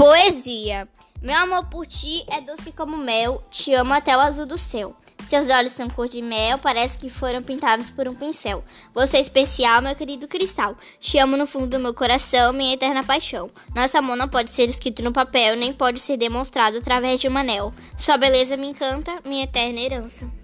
Poesia. Meu amor por ti é doce como mel, te amo até o azul do céu. Seus olhos são cor de mel, parece que foram pintados por um pincel. Você é especial, meu querido cristal. Te amo no fundo do meu coração, minha eterna paixão. Nosso amor não pode ser escrito no papel, nem pode ser demonstrado através de um anel. Sua beleza me encanta, minha eterna herança.